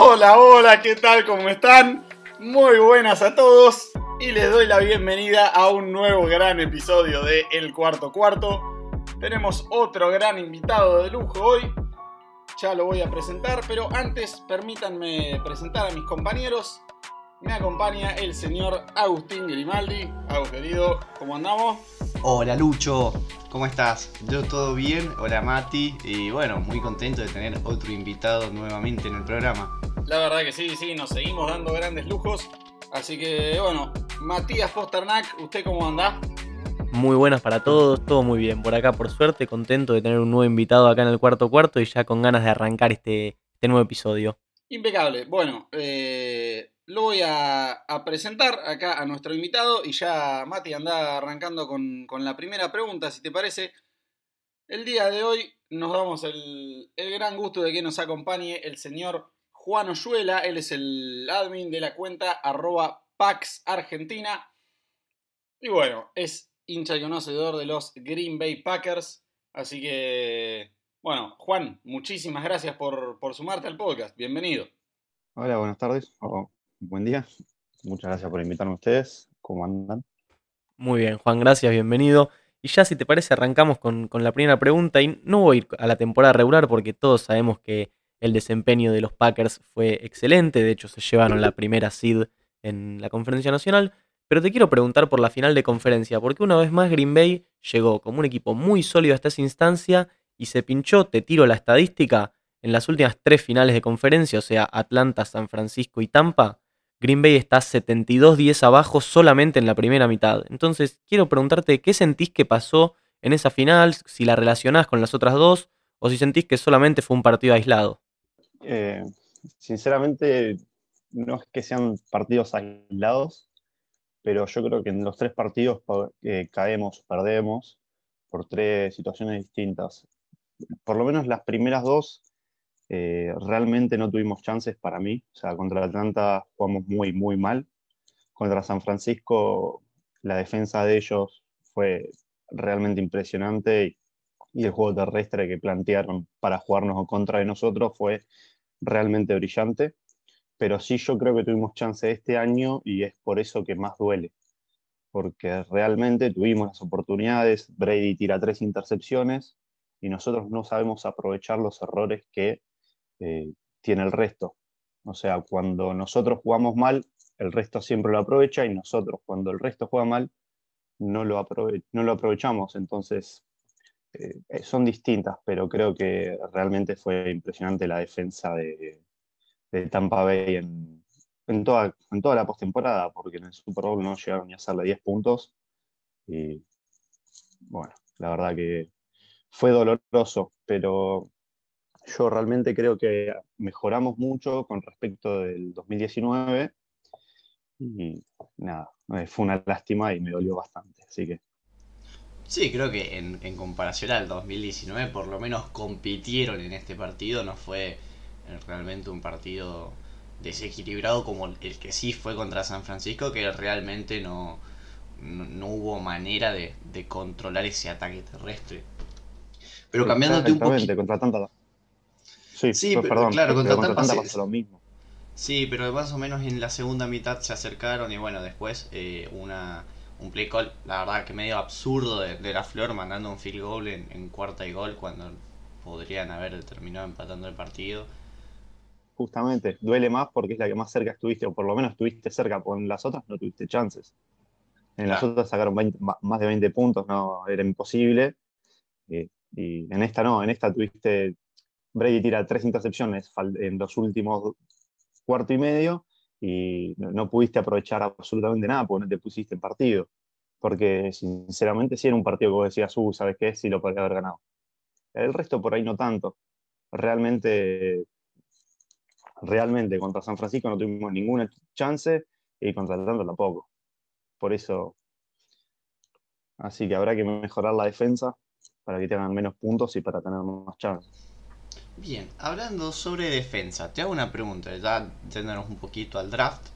Hola, hola, ¿qué tal? ¿Cómo están? Muy buenas a todos y les doy la bienvenida a un nuevo gran episodio de El Cuarto Cuarto. Tenemos otro gran invitado de lujo hoy, ya lo voy a presentar, pero antes permítanme presentar a mis compañeros. Me acompaña el señor Agustín Grimaldi. Agus, querido, ¿cómo andamos? Hola Lucho, ¿cómo estás? Yo todo bien, hola Mati, y bueno, muy contento de tener otro invitado nuevamente en el programa. La verdad que sí, sí, nos seguimos dando grandes lujos. Así que bueno, Matías Posternak, ¿usted cómo anda? Muy buenas para todos, todo muy bien. Por acá, por suerte, contento de tener un nuevo invitado acá en el cuarto cuarto y ya con ganas de arrancar este, este nuevo episodio. Impecable. Bueno, eh, lo voy a, presentar acá a nuestro invitado y ya Mati anda arrancando con, la primera pregunta, si te parece. El día de hoy nos damos el, el gran gusto de que nos acompañe el señor Juan Oyuela. Él es el admin de la cuenta arroba Pax Argentina. Y bueno, es hincha y conocedor de los Green Bay Packers. Así que, bueno, Juan, muchísimas gracias por, sumarte al podcast. Bienvenido. Hola, buenas tardes o buen día. Muchas gracias por invitarme a ustedes. ¿Cómo andan? Muy bien, Juan, gracias, bienvenido. Y ya si te parece, arrancamos con, con la primera pregunta. Y no voy a ir a la temporada regular porque todos sabemos que el desempeño de los Packers fue excelente. De hecho, se llevaron la primera seed en la conferencia nacional. Pero te quiero preguntar por la final de conferencia, porque una vez más Green Bay llegó como un equipo muy sólido hasta esa instancia y se pinchó, te tiro la estadística, en las últimas tres finales de conferencia, o sea, Atlanta, San Francisco y Tampa, Green Bay está 72-10 abajo solamente en la primera mitad. Entonces, quiero preguntarte qué sentís que pasó en esa final, si la relacionás con las otras dos, o si sentís que solamente fue un partido aislado. Eh, sinceramente, no es que sean partidos aislados, pero yo creo que en los tres partidos eh, caemos, perdemos por tres situaciones distintas. Por lo menos las primeras dos eh, realmente no tuvimos chances para mí. O sea, contra Atlanta jugamos muy, muy mal. Contra San Francisco la defensa de ellos fue realmente impresionante el juego terrestre que plantearon para jugarnos contra de nosotros fue realmente brillante pero sí yo creo que tuvimos chance este año y es por eso que más duele, porque realmente tuvimos las oportunidades, Brady tira tres intercepciones y nosotros no sabemos aprovechar los errores que eh, tiene el resto. O sea, cuando nosotros jugamos mal, el resto siempre lo aprovecha y nosotros cuando el resto juega mal, no lo, no lo aprovechamos. Entonces, eh, son distintas, pero creo que realmente fue impresionante la defensa de, de Tampa Bay en, toda, en toda la postemporada, porque en el Super Bowl no llegaron ni a hacerle 10 puntos. Y bueno, la verdad que fue doloroso, pero yo realmente creo que mejoramos mucho con respecto del 2019 y nada, eh, fue una lástima y me dolió bastante, así que... Sí, creo que en, en comparación al 2019 por lo menos compitieron en este partido, no fue realmente un partido desequilibrado como el que sí fue contra San Francisco, que realmente no, no, hubo manera de, controlar ese ataque terrestre. Pero cambiándote un poquito. contra tanta. Sí, sí pero, perdón, claro, contra, Tampa lo mismo. Sí, pero más o menos en la segunda mitad se acercaron y bueno, después eh, una, un play call, la verdad que medio absurdo de, la Flor mandando un field goal en, en cuarta y gol cuando podrían haber terminado empatando el partido justamente, duele más porque es la que más cerca estuviste, o por lo menos estuviste cerca, porque en las otras no tuviste chances. En las otras sacaron más de 20 puntos, no, era imposible. Eh, y en esta no, en esta tuviste, Brady tira tres intercepciones en los últimos cuarto y medio y no, pudiste aprovechar absolutamente nada porque no te pusiste en partido. Porque sinceramente si era un partido que vos decías, uh, ¿sabes qué? Sí lo podría haber ganado. El resto por ahí no tanto. Realmente realmente contra San Francisco no tuvimos ninguna chance y contra Atlanta tampoco. Por eso, así que habrá que mejorar la defensa para que tengan menos puntos y para tener más chances. Bien, hablando sobre defensa, te hago una pregunta, ya yéndonos un poquito al draft.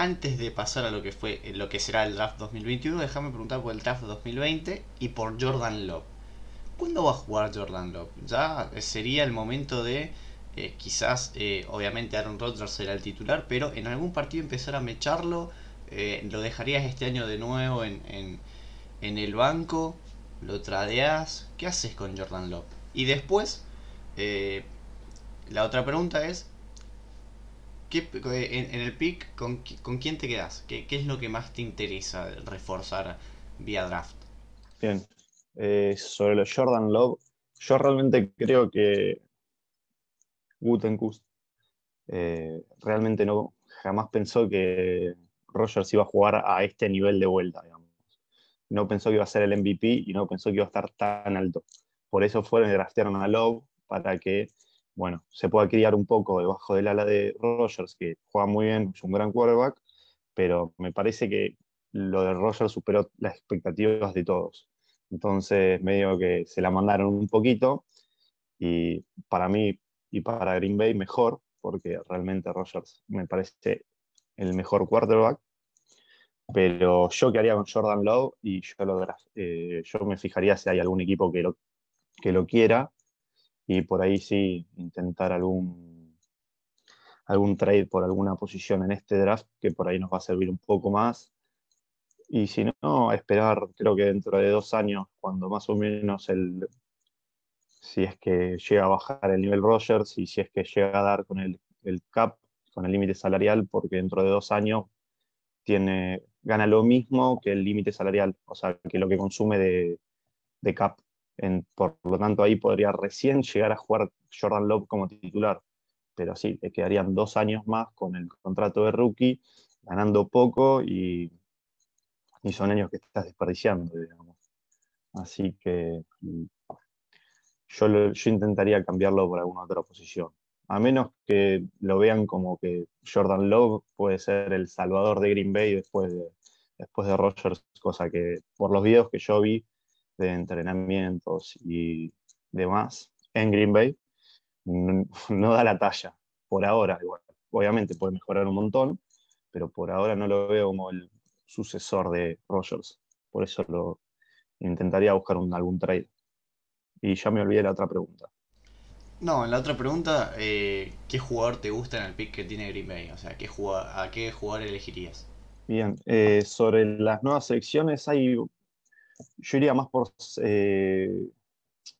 Antes de pasar a lo que fue lo que será el draft 2021, déjame preguntar por el draft 2020 y por Jordan Love. ¿Cuándo va a jugar Jordan Love? Ya sería el momento de eh, quizás, eh, obviamente, Aaron Rodgers era el titular, pero en algún partido empezar a mecharlo, eh, lo dejarías este año de nuevo en, en, el banco, lo tradeas, ¿qué haces con Jordan Love? Y después, la otra pregunta es, ¿qué, en, el pick, ¿con, ¿con, quién te quedas? ¿Qué, ¿Qué es lo que más te interesa reforzar vía draft? Bien, sobre los Jordan Love, yo realmente creo que Gutenkust, eh, realmente no, jamás pensó que Rogers iba a jugar a este nivel de vuelta, digamos. No pensó que iba a ser el MVP y no pensó que iba a estar tan alto. Por eso fueron y draftearon a Love para que, bueno, se pueda criar un poco debajo del ala de Rogers, que juega muy bien, es un gran quarterback, pero me parece que lo de Rogers superó las expectativas de todos. Entonces, medio que se la mandaron un poquito y para mí y para Green Bay mejor, porque realmente Rogers me parece el mejor quarterback. Pero yo que haría con Jordan Love y yo, lo, eh, yo me fijaría si hay algún equipo que lo, que lo quiera y por ahí sí intentar algún, algún trade por alguna posición en este draft que por ahí nos va a servir un poco más. Y si no, esperar, creo que dentro de dos años, cuando más o menos el, si es que llega a bajar el nivel Rogers y si es que llega a dar con el, cap, con el límite salarial, porque dentro de dos años tiene, gana lo mismo que el límite salarial, o sea, que lo que consume de, cap. Por lo tanto, ahí podría recién llegar a jugar Jordan Love como titular. Pero sí, le quedarían dos años más con el contrato de rookie, ganando poco y, son años que estás desperdiciando. Así que yo, yo intentaría cambiarlo por alguna otra posición. A menos que lo vean como que Jordan Love puede ser el salvador de Green Bay después de, después de Rogers, cosa que por los videos que yo vi de entrenamientos y demás en Green Bay, no, da la talla, por ahora igual. Obviamente puede mejorar un montón, pero por ahora no lo veo como el sucesor de Rogers. Por eso lo intentaría buscar un, algún trade. Y ya me olvidé la otra pregunta. No, en la otra pregunta, eh, ¿qué jugador te gusta en el pick que tiene Green Bay? O sea, ¿qué ¿a qué jugador elegirías? Bien, eh, sobre las nuevas selecciones, hay, yo iría más por, eh,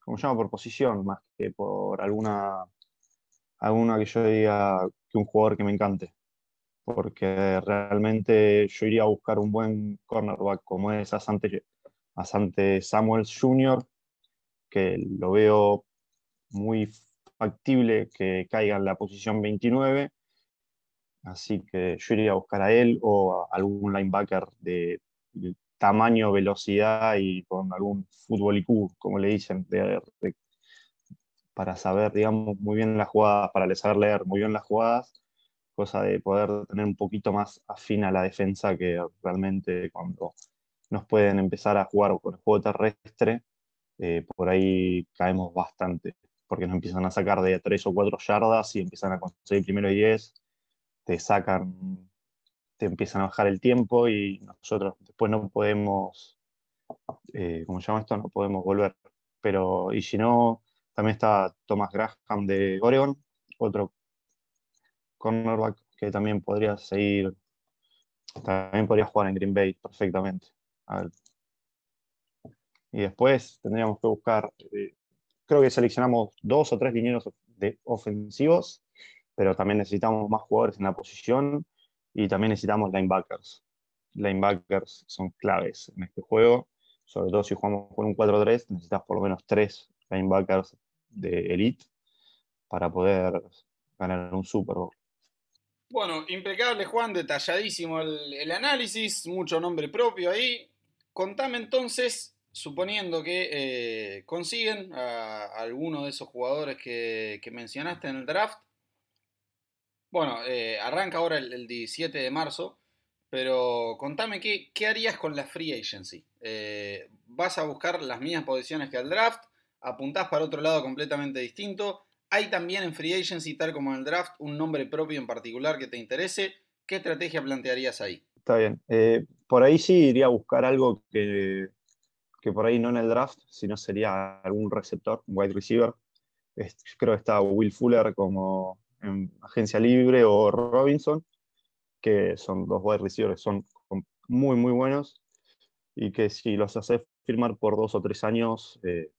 ¿cómo? Por posición, más que por alguna, alguna que yo diga que un jugador que me encante. Porque realmente yo iría a buscar un buen cornerback como es Asante, Asante Samuels Jr., que lo veo muy factible que caiga en la posición 29. Así que yo iría a buscar a él o a algún linebacker de, tamaño, velocidad y con algún fútbol IQ, como le dicen, para saber, digamos, muy bien las jugadas, para saber leer muy bien las jugadas, cosa de poder tener un poquito más afín a la defensa que realmente cuando nos pueden empezar a jugar con el juego terrestre, eh, por ahí caemos bastante, porque nos empiezan a sacar de 3 o 4 yardas y empiezan a conseguir primero y 10, te sacan, te empiezan a bajar el tiempo y nosotros después no podemos, eh, ¿cómo se llama esto? No podemos volver. Pero, y si no, también está Thomas Graham de Oregon, otro cornerback que también podría seguir, también podría jugar en Green Bay perfectamente. Y después tendríamos que buscar, eh, creo que seleccionamos dos o tres linieros de ofensivos, pero también necesitamos más jugadores en la posición y también necesitamos linebackers. Linebackers son claves en este juego, sobre todo si jugamos con un 4-3, necesitas por lo menos tres linebackers de elite para poder ganar un Super Bowl. Bueno, impecable Juan, detalladísimo el, análisis, mucho nombre propio ahí. Contame entonces suponiendo que eh, consiguen a, alguno de esos jugadores que, mencionaste en el draft, bueno, eh, arranca ahora el, 17 de marzo, pero contame qué, harías con la free agency. Eh, ¿Vas a buscar las mismas posiciones que el draft? ¿Apuntás para otro lado completamente distinto? ¿Hay también en free agency, tal como en el draft, un nombre propio en particular que te interese? ¿Qué estrategia plantearías ahí? Está bien. por ahí sí iría a buscar algo que, que por ahí no en el draft, sino sería algún receptor, un wide receiver. creo que está Will Fuller como en agencia libre o Robinson, que son dos wide receivers, son muy, muy buenos y que si los haces firmar por dos o tres años, eh,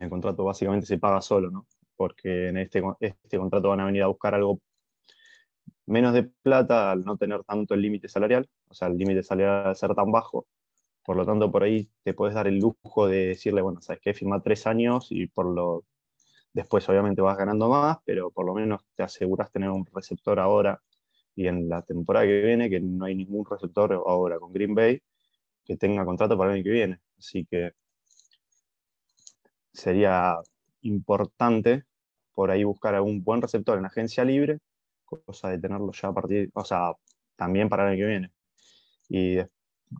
el contrato básicamente se paga solo, ¿no? Porque en este, este contrato van a venir a buscar algo menos de plata al no tener tanto el límite salarial, o sea, el límite salarial al ser tan bajo. Por lo tanto, por ahí te puedes dar el lujo de decirle, bueno, sabes que firma tres años y por lo después obviamente vas ganando más, pero por lo menos te aseguras tener un receptor ahora y en la temporada que viene, que no hay ningún receptor ahora con Green Bay que tenga contrato para el año que viene. Así que sería importante por ahí buscar algún buen receptor en agencia libre, cosa de tenerlo ya a partir, o sea, también para el año que viene. Y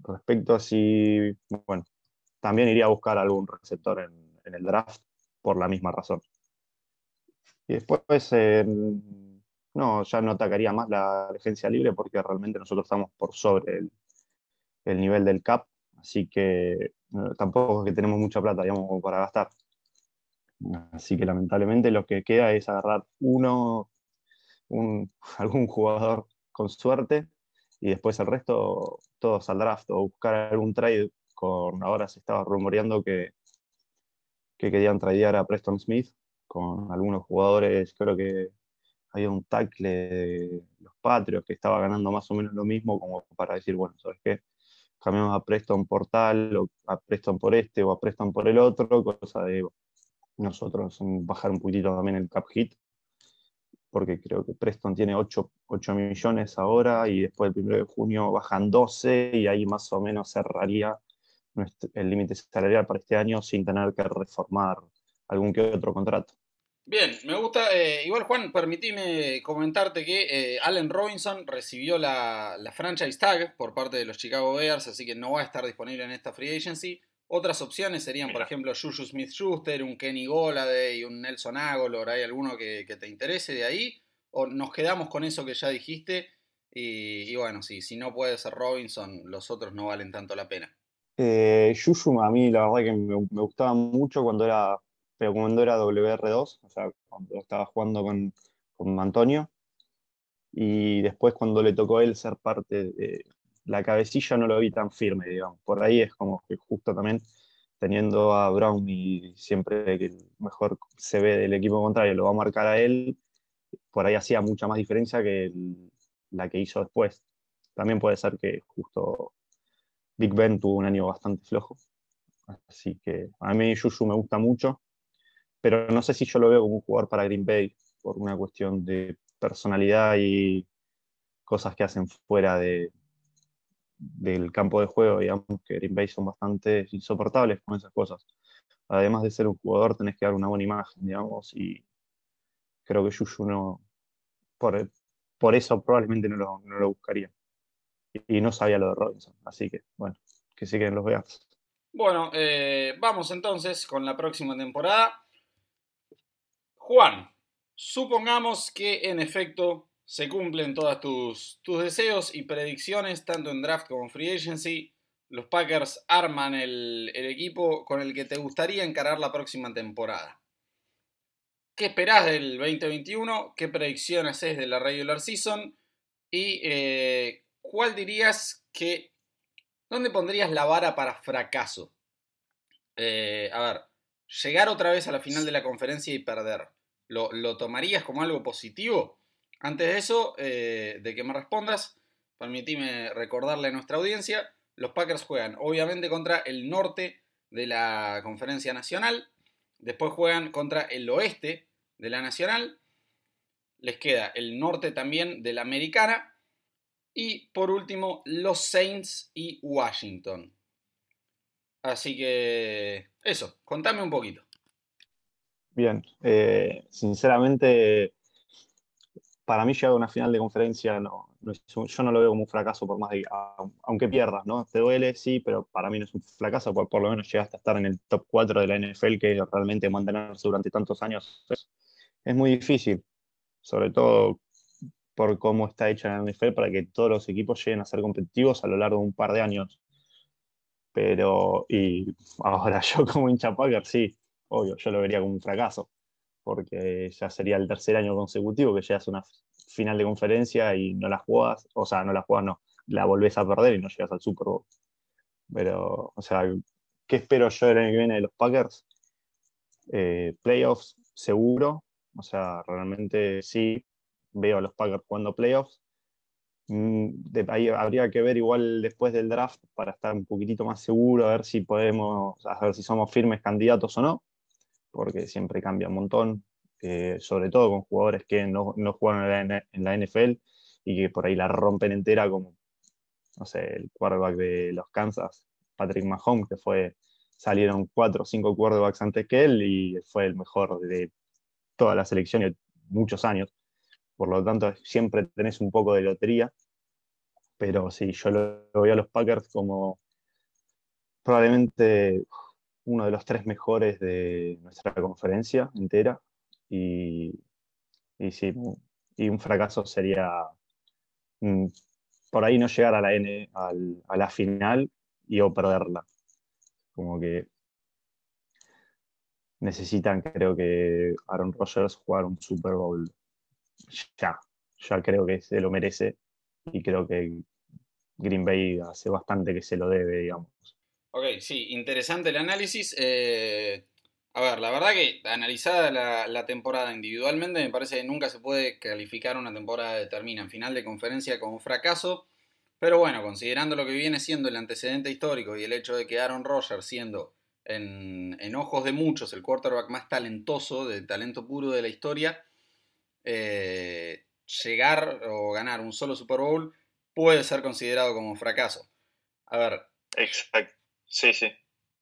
respecto a si, bueno, también iría a buscar algún receptor en, el draft por la misma razón. Y después, no, ya no atacaría más la agencia libre porque realmente nosotros estamos por sobre el, nivel del CAP, así que tampoco es que tenemos mucha plata, para gastar. Así que lamentablemente lo que queda es agarrar uno, algún jugador con suerte y después el resto todos al draft o buscar algún trade. Con, ahora se estaba rumoreando que, que querían tradear a Preston Smith con algunos jugadores, creo que había un tackle de los Patriots que estaba ganando más o menos lo mismo como para decir, bueno, ¿sabes qué? Cambiamos a Preston por tal, o a Preston por este, o a Preston por el otro, cosa de nosotros bajar un poquitito también el cap hit, porque creo que Preston tiene 8, 8 millones ahora y después del 1 de junio bajan 12 y ahí más o menos cerraría el límite salarial para este año sin tener que reformar algún que otro contrato. Bien, me gusta. Eh, igual, Juan, permitime comentarte que eh, Allen Robinson recibió la, la, franchise tag por parte de los Chicago Bears, así que no va a estar disponible en esta free agency. Otras opciones serían, por ejemplo, Juju Smith Schuster, un Kenny Goladay, un Nelson Agolor. ¿Hay alguno que, te interese de ahí? ¿O nos quedamos con eso que ya dijiste? Y, bueno, sí, si no puede ser Robinson, los otros no valen tanto la pena. Eh, a mí la verdad que me, gustaba mucho cuando era, pero cuando era WR2, o sea, cuando estaba jugando con, con Antonio. Y después cuando le tocó a él ser parte de, la cabecilla no lo vi tan firme, digamos. Por ahí es como que justo también teniendo a Brown y siempre que mejor se ve del equipo contrario lo va a marcar a él, por ahí hacía mucha más diferencia que la que hizo después. También puede ser que justo Big Ben tuvo un año bastante flojo. Así que a mí Yuyu me gusta mucho, pero no sé si yo lo veo como un jugador para Green Bay por una cuestión de personalidad y cosas que hacen fuera de, del campo de juego, digamos que Green Bay son bastante insoportables con esas cosas. Además de ser un jugador, tenés que dar una buena imagen, digamos, y creo que Yuyu no, por, por eso probablemente no lo, no lo buscaría. Y, no sabía lo de Robinson, así que, bueno, que siguen los veas. Bueno, eh, vamos entonces con la próxima temporada. Juan, supongamos que en efecto se cumplen todos tus, tus deseos y predicciones, tanto en draft como en free agency. Los Packers arman el, equipo con el que te gustaría encarar la próxima temporada. ¿Qué esperás del 2021? ¿Qué predicciones haces de la regular season? ¿Y eh, cuál dirías que... ¿Dónde pondrías la vara para fracaso? Eh, a ver, llegar otra vez a la final de la conferencia y perder. ¿Lo, ¿Lo tomarías como algo positivo? Antes de eso, eh, de que me respondas, permitime recordarle a nuestra audiencia, los Packers juegan obviamente contra el norte de la conferencia nacional, después juegan contra el oeste de la nacional, les queda el norte también de la americana y por último los Saints y Washington. Así que eso, contame un poquito. Bien, eh, sinceramente para mí llegar a una final de conferencia no, yo no lo veo como un fracaso por más de aunque pierdas, ¿no? Te duele, sí, pero para mí no es un fracaso, porque por lo menos llegaste a estar en el top 4 de la NFL que realmente mantenerse durante tantos años es, muy difícil, sobre todo por cómo está hecha la NFL para que todos los equipos lleguen a ser competitivos a lo largo de un par de años. Pero, y ahora yo como hincha Packer, sí, obvio, yo lo vería como un fracaso porque ya sería el tercer año consecutivo que llegas a una final de conferencia y no la jugás, o sea, no la jugás, no, la volvés a perder y no llegas al Super Bowl. Pero, o sea, ¿qué espero yo el año que viene de los Packers? Eh, playoffs seguro, o sea, realmente sí veo a los Packers jugando playoffs. Mm, ahí habría que ver igual después del draft para estar un poquitito más seguro, a ver si podemos, a ver si somos firmes candidatos o no, porque siempre cambia un montón, eh, sobre todo con jugadores que no, no juegan en la, NFL y que por ahí la rompen entera, como, no sé, el quarterback de los Kansas, Patrick Mahomes, que fue, salieron cuatro o cinco quarterbacks antes que él y fue el mejor de toda la selección y muchos años. Por lo tanto, siempre tenés un poco de lotería. Pero sí, yo lo, veo a los Packers como probablemente uno de los tres mejores de nuestra conferencia entera. Y, y sí, y un fracaso sería mm, por ahí no llegar a la, N, a la final y o perderla. Como que necesitan, creo que Aaron Rodgers jugar un Super Bowl ya, ya creo que se lo merece y creo que Green Bay hace bastante que se lo debe, digamos. Ok, sí, interesante el análisis. Eh, a ver, la verdad que analizada la, temporada individualmente, me parece que nunca se puede calificar una temporada de termina en final de conferencia como un fracaso. Pero bueno, considerando lo que viene siendo el antecedente histórico y el hecho de que Aaron Rodgers siendo en, en ojos de muchos el quarterback más talentoso, de talento puro de la historia, eh, llegar o ganar un solo Super Bowl puede ser considerado como un fracaso. A ver. Exacto. Sí, sí.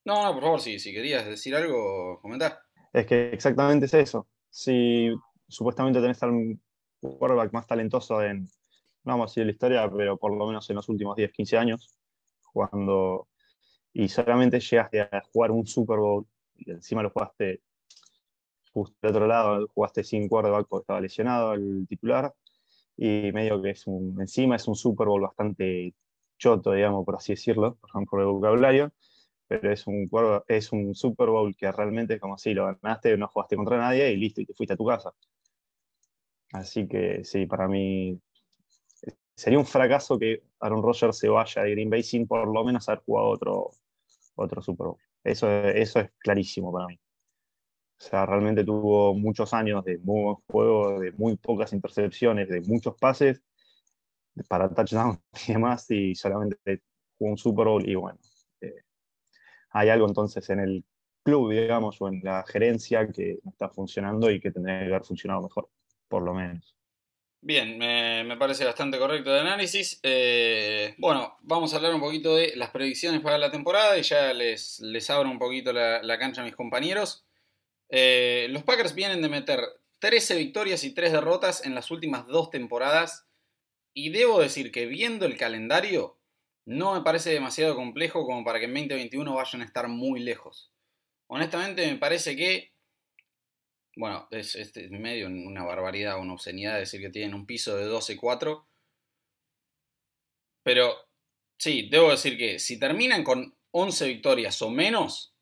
No, no, por favor, si, si querías decir algo, comentar. Es que exactamente es eso. Si supuestamente tenés al quarterback más talentoso en, no vamos a decir la historia, pero por lo menos en los últimos 10, 15 años, jugando, y solamente llegaste a jugar un Super Bowl, y encima lo jugaste justo del otro lado jugaste sin quarterback porque estaba lesionado el titular y medio que es un, encima es un Super Bowl bastante choto, digamos, por así decirlo, por ejemplo, el vocabulario, pero es un, es un Super Bowl que realmente es como si lo ganaste, no jugaste contra nadie y listo, y te fuiste a tu casa. Así que sí, para mí sería un fracaso que Aaron Rodgers se vaya de Green Bay sin por lo menos haber jugado otro, otro Super Bowl. Eso, eso es clarísimo para mí. O sea, realmente tuvo muchos años de muy buen juego, de muy pocas intercepciones, de muchos pases para touchdown y demás, y solamente jugó un Super Bowl. Y bueno, eh, hay algo entonces en el club, digamos, o en la gerencia que no está funcionando y que tendría que haber funcionado mejor, por lo menos. Bien, me, parece bastante correcto el análisis. Eh, bueno, vamos a hablar un poquito de las predicciones para la temporada y ya les, les abro un poquito la, la cancha a mis compañeros. Eh, los Packers vienen de meter 13 victorias y 3 derrotas en las últimas dos temporadas. Y debo decir que viendo el calendario, no me parece demasiado complejo como para que en 2021 vayan a estar muy lejos. Honestamente me parece que, bueno, es, es medio una barbaridad, una obscenidad decir que tienen un piso de 12-4. Pero sí, debo decir que si terminan con 11 victorias o menos,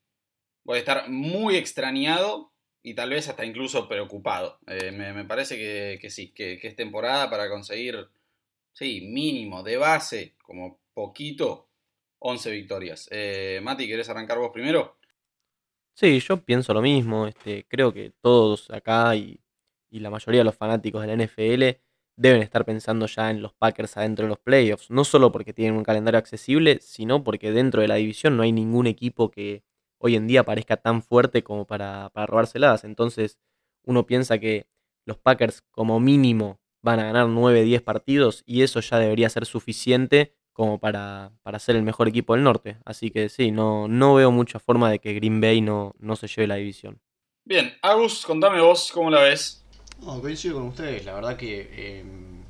voy a estar muy extrañado y tal vez hasta incluso preocupado. Eh, me, parece que, sí, que, es temporada para conseguir, sí, mínimo, de base, como poquito, 11 victorias. Eh, Mati, ¿querés arrancar vos primero? Sí, yo pienso lo mismo. Este, creo que todos acá y, y la mayoría de los fanáticos de la NFL deben estar pensando ya en los Packers adentro de los playoffs. No solo porque tienen un calendario accesible, sino porque dentro de la división no hay ningún equipo que, hoy en día parezca tan fuerte como para, para robárselas. Entonces uno piensa que los Packers como mínimo van a ganar 9-10 partidos y eso ya debería ser suficiente como para, para, ser el mejor equipo del norte. Así que sí, no, no veo mucha forma de que Green Bay no, no se lleve la división. Bien, Agus, contame vos cómo la ves. No, coincido con ustedes, la verdad que em,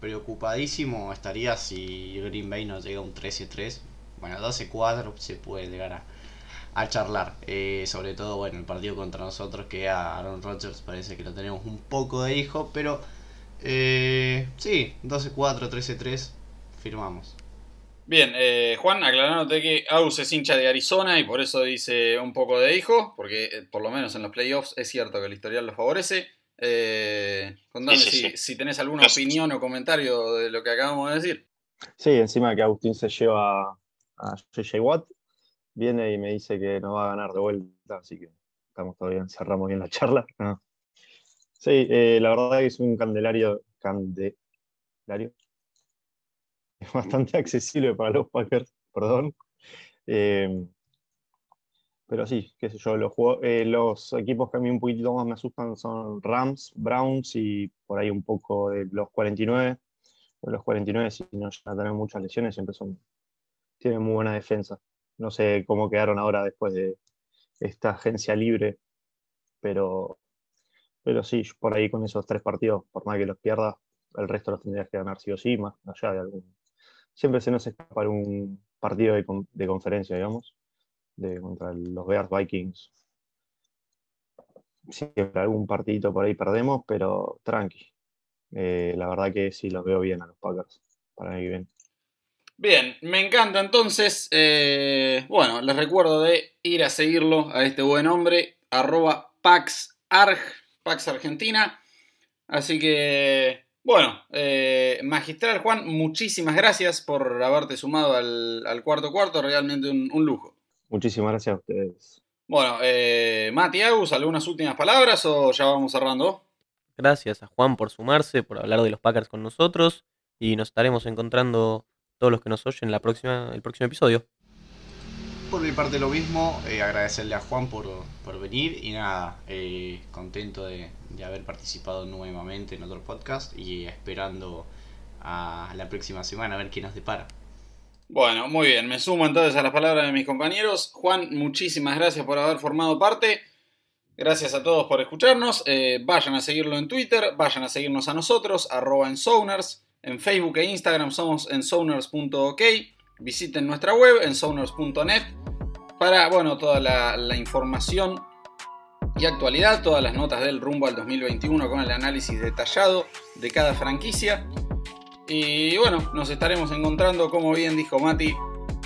preocupadísimo estaría si Green Bay no llega a un 13-3. Bueno, 12-4 se puede llegar a, a charlar. Eh, sobre todo, bueno, el partido contra nosotros, que a Aaron Rodgers parece que lo tenemos un poco de hijo, pero eh, sí, 12-4, 13-3, firmamos. Bien, eh, Juan, aclarándote que Aus es hincha de Arizona y por eso dice un poco de hijo, porque eh, por lo menos en los playoffs es cierto que el historial lo favorece. Eh, contame Sí, sí, si, sí. si tenés alguna opinión o comentario de lo que acabamos de decir. Sí, encima que Agustín se lleva a JJ Watt, viene y me dice que no va a ganar de vuelta, así que estamos todavía, cerramos bien la charla. No. Sí, eh, la verdad que es un candelario, candelario bastante accesible para los Packers, perdón. Eh, pero sí, qué sé yo, los, eh, los equipos que a mí un poquitito más me asustan son Rams, Browns y por ahí un poco de los 49. Los 49, si no llegan a tener muchas lesiones, siempre son, tienen muy buena defensa. No sé cómo quedaron ahora después de esta agencia libre, pero, pero sí, por ahí con esos tres partidos, por más que los pierdas, el resto los tendrías que ganar sí o sí, más allá de algún. Siempre se nos escapa algún partido de, con- de conferencia, digamos, de, contra los Bears Vikings. Siempre algún partidito por ahí perdemos, pero tranqui. Eh, la verdad que sí los veo bien a los Packers para que viene. Bien, me encanta entonces. eh, bueno, les recuerdo de ir a seguirlo a este buen hombre, arroba PaxArg, Pax Argentina. Así que, bueno, eh, Magistral Juan, muchísimas gracias por haberte sumado al, al cuarto cuarto, realmente un, un lujo. Muchísimas gracias a ustedes. Bueno, eh, Mati Agus, ¿algunas últimas palabras o ya vamos cerrando? Gracias a Juan por sumarse, por hablar de los Packers con nosotros y nos estaremos encontrando todos los que nos oyen la próxima, el próximo episodio. Por mi parte lo mismo, eh, agradecerle a Juan por, por venir y nada, eh, contento de, de haber participado nuevamente en otro podcast y esperando a la próxima semana a ver qué nos depara. Bueno, muy bien, me sumo entonces a las palabras de mis compañeros. Juan, muchísimas gracias por haber formado parte. Gracias a todos por escucharnos. Eh, vayan a seguirlo en Twitter, vayan a seguirnos a nosotros, arroba en Souners. En Facebook e Instagram somos en souners.ok. Visiten nuestra web en souners.net para, bueno, toda la, la información y actualidad, todas las notas del rumbo al 2021 con el análisis detallado de cada franquicia. Y bueno, nos estaremos encontrando, como bien dijo Mati,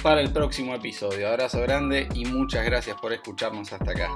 para el próximo episodio. Abrazo grande y muchas gracias por escucharnos hasta acá.